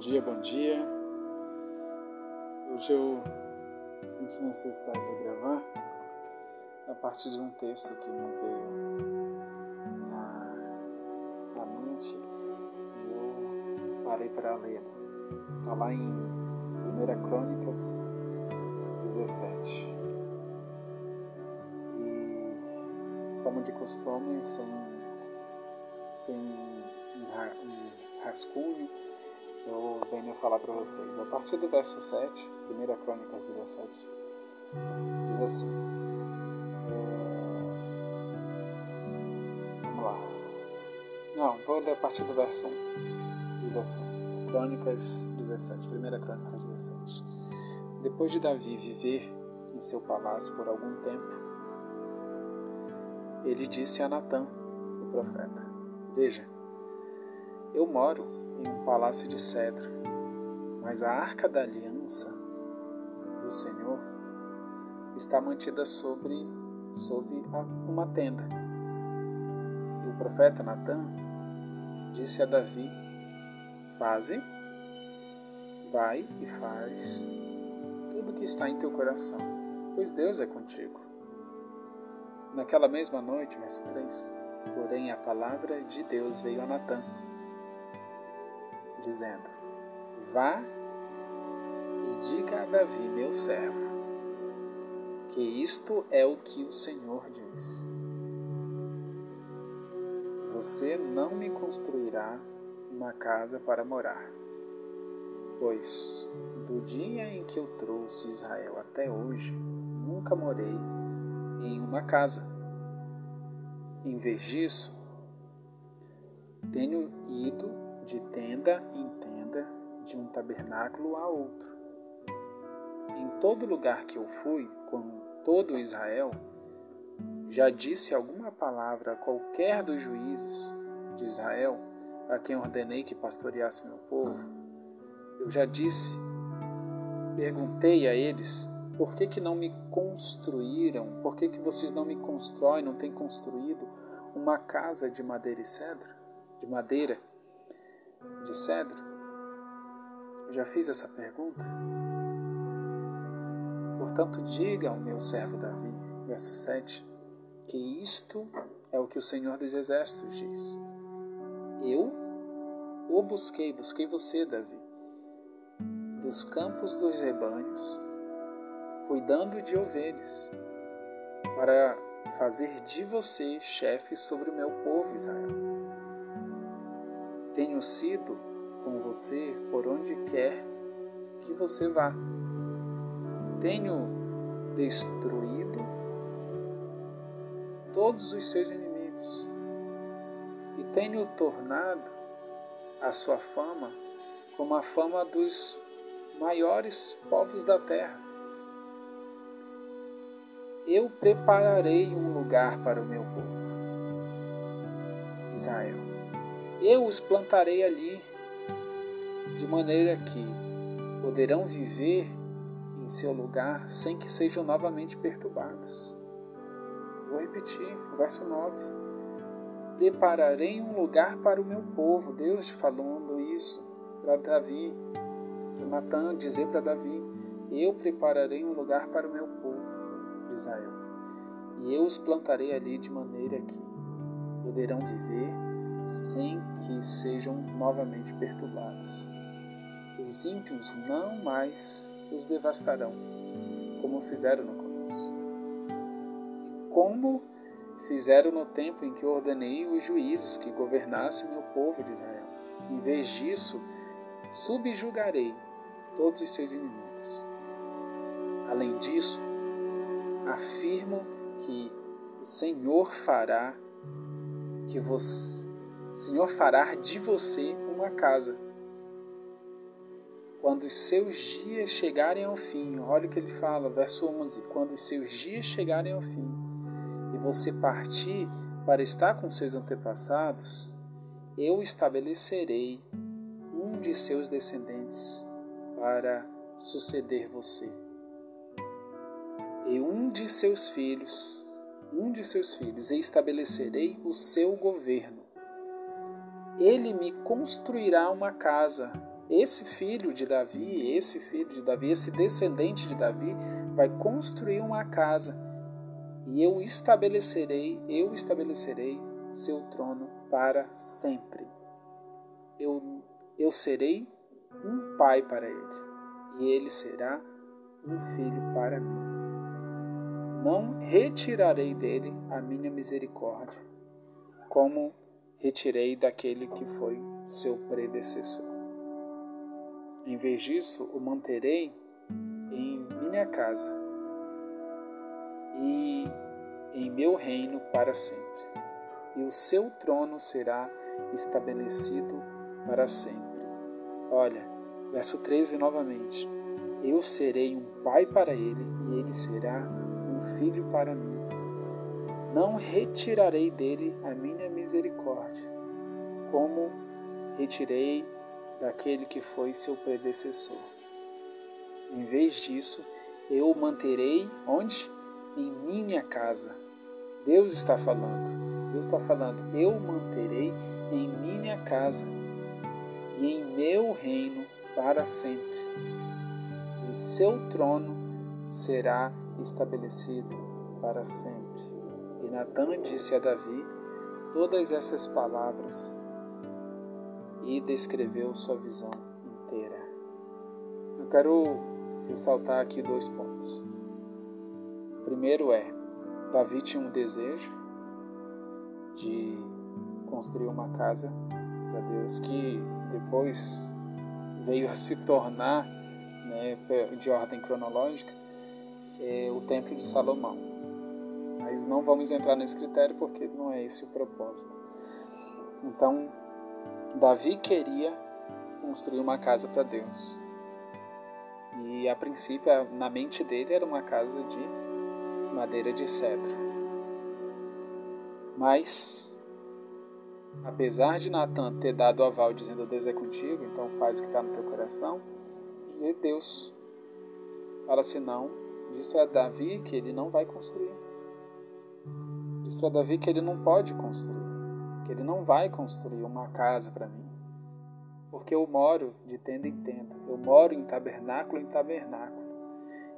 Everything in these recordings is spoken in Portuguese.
dia, bom dia. Hoje eu senti necessidade de gravar a partir de um texto que me veio na, na mente e eu parei para ler. Está lá em 1 Crônicas 17. E como de costume, sem, sem um rascunho, eu venho falar para vocês. A partir do verso 7, 1 Crônicas 17, diz assim. É... Vamos lá. Não, vou ler a partir do verso 1. Diz assim. Crônicas 17, 1 Crônicas 17. Depois de Davi viver em seu palácio por algum tempo, ele disse a Natã, o profeta: Veja, eu moro em um palácio de cedro, mas a arca da aliança do Senhor está mantida sobre, sobre uma tenda. E o profeta Natan disse a Davi: Faze, vai e faz tudo o que está em teu coração, pois Deus é contigo. Naquela mesma noite, verso 3, porém a palavra de Deus veio a Natã dizendo: Vá e diga a Davi, meu servo, que isto é o que o Senhor diz. Você não me construirá uma casa para morar, pois do dia em que eu trouxe Israel até hoje, nunca morei em uma casa. Em vez disso, tenho ido de tenda em tenda, de um tabernáculo a outro. Em todo lugar que eu fui, com todo Israel, já disse alguma palavra a qualquer dos juízes de Israel, a quem ordenei que pastoreasse meu povo? Eu já disse, perguntei a eles, por que, que não me construíram? Por que, que vocês não me constroem, não têm construído uma casa de madeira e cedro? De madeira de cedro? Eu já fiz essa pergunta. Portanto, diga ao meu servo Davi, verso 7, que isto é o que o Senhor dos Exércitos diz. Eu o busquei, busquei você, Davi, dos campos dos rebanhos, cuidando de ovelhas, para fazer de você chefe sobre o meu povo Israel. Tenho sido com você por onde quer que você vá. Tenho destruído todos os seus inimigos e tenho tornado a sua fama como a fama dos maiores povos da terra. Eu prepararei um lugar para o meu povo, Israel eu os plantarei ali, de maneira que poderão viver em seu lugar sem que sejam novamente perturbados. Vou repetir, verso 9. Prepararei um lugar para o meu povo. Deus falando isso para Davi, para Natan dizer para Davi: Eu prepararei um lugar para o meu povo Israel. E eu os plantarei ali de maneira que poderão viver sem que sejam novamente perturbados. Os ímpios não mais os devastarão, como fizeram no começo. E como fizeram no tempo em que ordenei os juízes que governassem meu povo de Israel. Em vez disso, subjugarei todos os seus inimigos. Além disso, afirmo que o Senhor fará que você Senhor fará de você uma casa. Quando os seus dias chegarem ao fim, olha o que ele fala, verso 11: quando os seus dias chegarem ao fim e você partir para estar com seus antepassados, eu estabelecerei um de seus descendentes para suceder você. E um de seus filhos, um de seus filhos, e estabelecerei o seu governo ele me construirá uma casa esse filho de Davi, esse filho de Davi, esse descendente de Davi, vai construir uma casa e eu estabelecerei, eu estabelecerei seu trono para sempre. Eu, eu serei um pai para ele e ele será um filho para mim. Não retirarei dele a minha misericórdia, como retirei daquele que foi seu predecessor. Em vez disso, o manterei em minha casa e em meu reino para sempre, e o seu trono será estabelecido para sempre. Olha, verso 13 novamente. Eu serei um pai para ele e ele será um filho para mim. Não retirarei dele a minha misericórdia, como retirei daquele que foi seu predecessor. Em vez disso, eu o manterei onde? Em minha casa. Deus está falando. Deus está falando, eu o manterei em minha casa e em meu reino para sempre. E seu trono será estabelecido para sempre. Natan disse a Davi todas essas palavras e descreveu sua visão inteira. Eu quero ressaltar aqui dois pontos. O primeiro é: Davi tinha um desejo de construir uma casa para Deus que depois veio a se tornar, né, de ordem cronológica, é o Templo de Salomão. Mas não vamos entrar nesse critério porque não é esse o propósito. Então, Davi queria construir uma casa para Deus. E a princípio, na mente dele, era uma casa de madeira de cedro. Mas, apesar de Natan ter dado o aval dizendo Deus é contigo, então faz o que está no teu coração, Deus fala assim: não, diz para Davi que ele não vai construir. Diz para Davi que ele não pode construir que ele não vai construir uma casa para mim, porque eu moro de tenda em tenda, eu moro em tabernáculo em tabernáculo,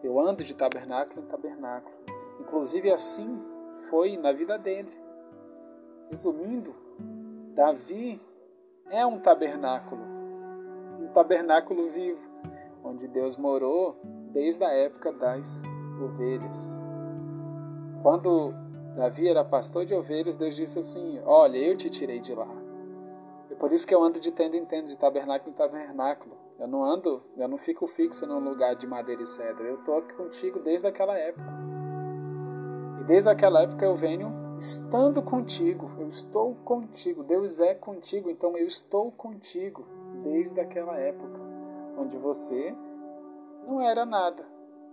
eu ando de tabernáculo em tabernáculo. Inclusive assim foi na vida dele. Resumindo, Davi é um tabernáculo, um tabernáculo vivo, onde Deus morou desde a época das ovelhas. Quando Davi era pastor de ovelhas, Deus disse assim: Olha, eu te tirei de lá. É por isso que eu ando de tenda em tenda, de tabernáculo em tabernáculo. Eu não ando, eu não fico fixo num lugar de madeira e cedro. Eu estou aqui contigo desde aquela época. E desde aquela época eu venho estando contigo. Eu estou contigo. Deus é contigo, então eu estou contigo desde aquela época, onde você não era nada.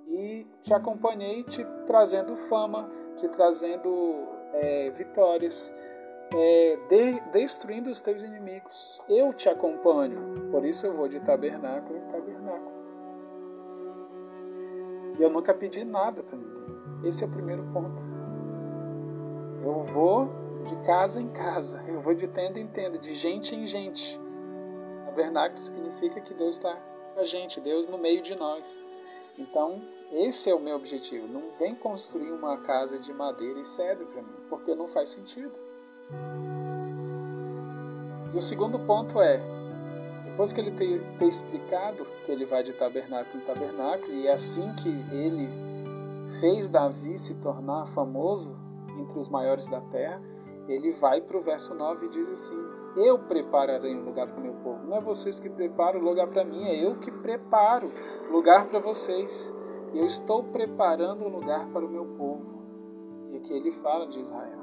E te acompanhei te trazendo fama, te trazendo é, vitórias, é, de, destruindo os teus inimigos. Eu te acompanho, por isso eu vou de tabernáculo em tabernáculo. E eu nunca pedi nada para ninguém. Esse é o primeiro ponto. Eu vou de casa em casa, eu vou de tenda em tenda, de gente em gente. Tabernáculo significa que Deus está com a gente, Deus no meio de nós. Então, esse é o meu objetivo. Não vem construir uma casa de madeira e cedro para mim, porque não faz sentido. E o segundo ponto é, depois que ele ter, ter explicado que ele vai de tabernáculo em tabernáculo, e é assim que ele fez Davi se tornar famoso entre os maiores da terra, ele vai para o verso 9 e diz assim: Eu prepararei um lugar para o meu povo. Não é vocês que preparam o lugar para mim, é eu que preparo lugar para vocês. Eu estou preparando um lugar para o meu povo. E aqui ele fala de Israel.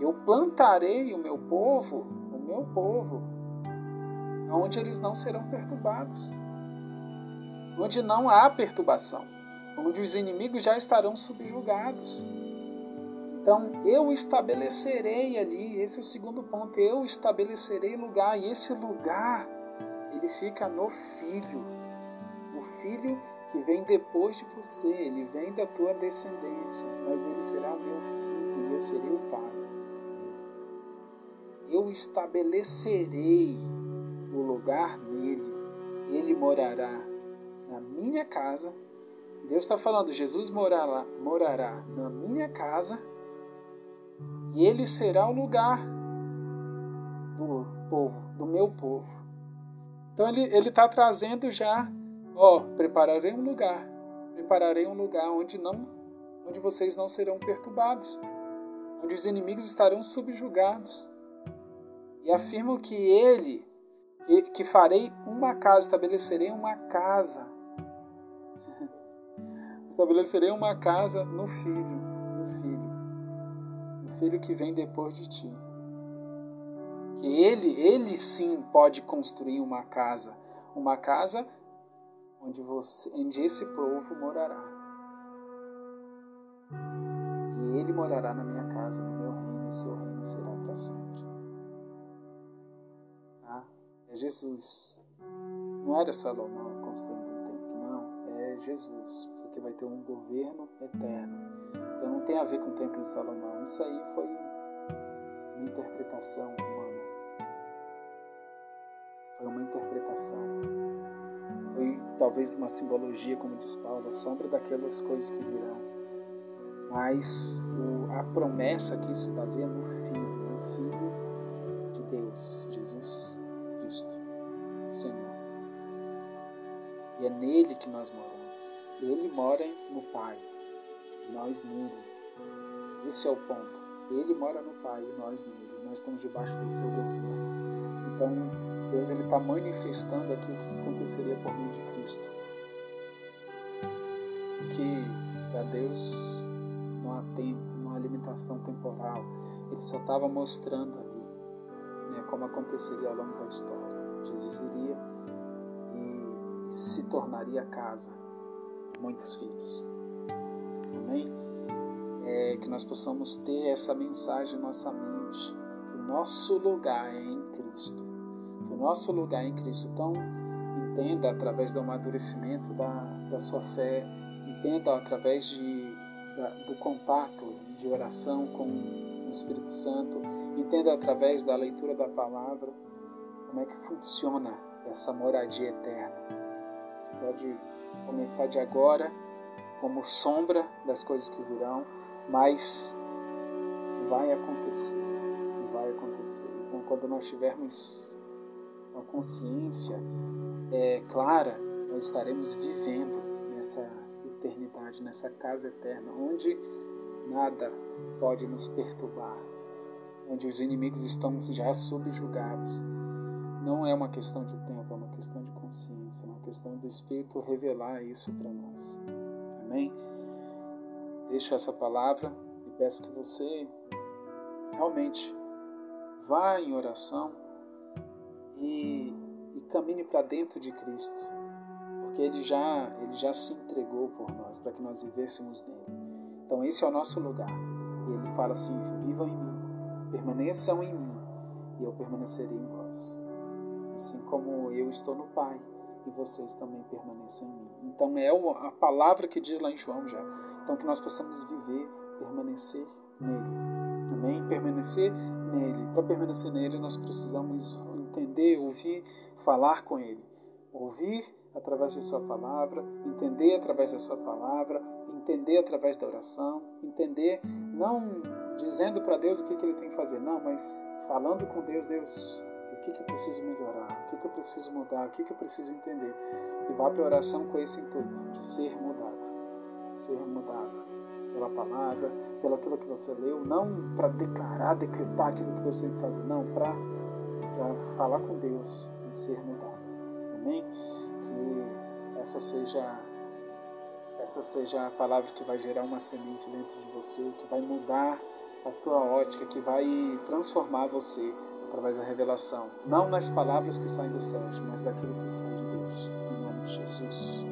Eu plantarei o meu povo, o meu povo, onde eles não serão perturbados. Onde não há perturbação. Onde os inimigos já estarão subjugados. Então, eu estabelecerei ali, esse é o segundo ponto, eu estabelecerei lugar, e esse lugar, ele fica no filho. O filho que vem depois de você, ele vem da tua descendência, mas ele será meu filho e eu serei o pai. Eu estabelecerei o lugar nele. Ele morará na minha casa. Deus está falando, Jesus morará, morará na minha casa e ele será o lugar do povo, do meu povo. Então ele está trazendo já, ó, prepararei um lugar, prepararei um lugar onde não, onde vocês não serão perturbados, onde os inimigos estarão subjugados. E afirmo que ele, que, que farei uma casa, estabelecerei uma casa, estabelecerei uma casa no filho, filho que vem depois de ti que ele, ele sim pode construir uma casa, uma casa onde você, onde esse povo morará. E ele morará na minha casa, no meu reino, e seu reino será para sempre. Tá? É Jesus. Não era Salomão construindo um templo, não. É Jesus, porque vai ter um governo eterno. Então não tem a ver com o templo de Salomão. Isso aí foi uma interpretação foi uma interpretação. Foi talvez uma simbologia, como diz Paulo, a sombra daquelas coisas que virão. Mas a promessa aqui se baseia no Filho, no Filho de Deus, Jesus Cristo, Senhor. E é nele que nós moramos. Ele mora no Pai, nós nele. Esse é o ponto. Ele mora no Pai e nós nele. Nós estamos debaixo do seu governo. Então, Deus ele está manifestando aqui o que aconteceria por meio de Cristo. Que para Deus não há tempo, não há limitação temporal. Ele só estava mostrando ali né, como aconteceria ao longo da história. Jesus viria e se tornaria casa muitos filhos. Amém? É, que nós possamos ter essa mensagem em nossa mente, que o nosso lugar é em Cristo o nosso lugar em Cristo. Então, entenda através do amadurecimento da, da sua fé, entenda através de, da, do contato de oração com o Espírito Santo, entenda através da leitura da palavra como é que funciona essa moradia eterna. Pode começar de agora como sombra das coisas que virão, mas vai acontecer, que vai acontecer. Então, quando nós tivermos uma consciência é, clara, nós estaremos vivendo nessa eternidade, nessa casa eterna, onde nada pode nos perturbar, onde os inimigos estão já subjugados. Não é uma questão de tempo, é uma questão de consciência, é uma questão do Espírito revelar isso para nós. Amém? Deixo essa palavra e peço que você realmente vá em oração e, e caminhe para dentro de Cristo, porque ele já, ele já se entregou por nós, para que nós vivêssemos nele. Então, esse é o nosso lugar. E ele fala assim: vivam em mim, permaneçam em mim, e eu permanecerei em vós. Assim como eu estou no Pai, e vocês também permaneçam em mim. Então, é a palavra que diz lá em João já. Então, que nós possamos viver, permanecer nele. Amém? Permanecer nele. Para permanecer nele, nós precisamos entender, ouvir, falar com Ele. Ouvir através de Sua palavra, entender através da Sua palavra, entender através da oração, entender não dizendo para Deus o que, que Ele tem que fazer, não, mas falando com Deus, Deus, que, que eu preciso melhorar, o que, que eu preciso mudar, o que, que eu preciso entender. E vá para a oração com esse intuito, de ser mudado, ser mudado pela palavra, pelo aquilo que você leu, não para declarar, decretar aquilo que Deus tem que fazer, não, para falar com Deus e ser mudado. Amém? Que essa seja essa seja a palavra que vai gerar uma semente dentro de você, que vai mudar a tua ótica, que vai transformar você através da revelação, não nas palavras que saem dos céus, mas daquilo que sai de Deus. Em nome de Jesus.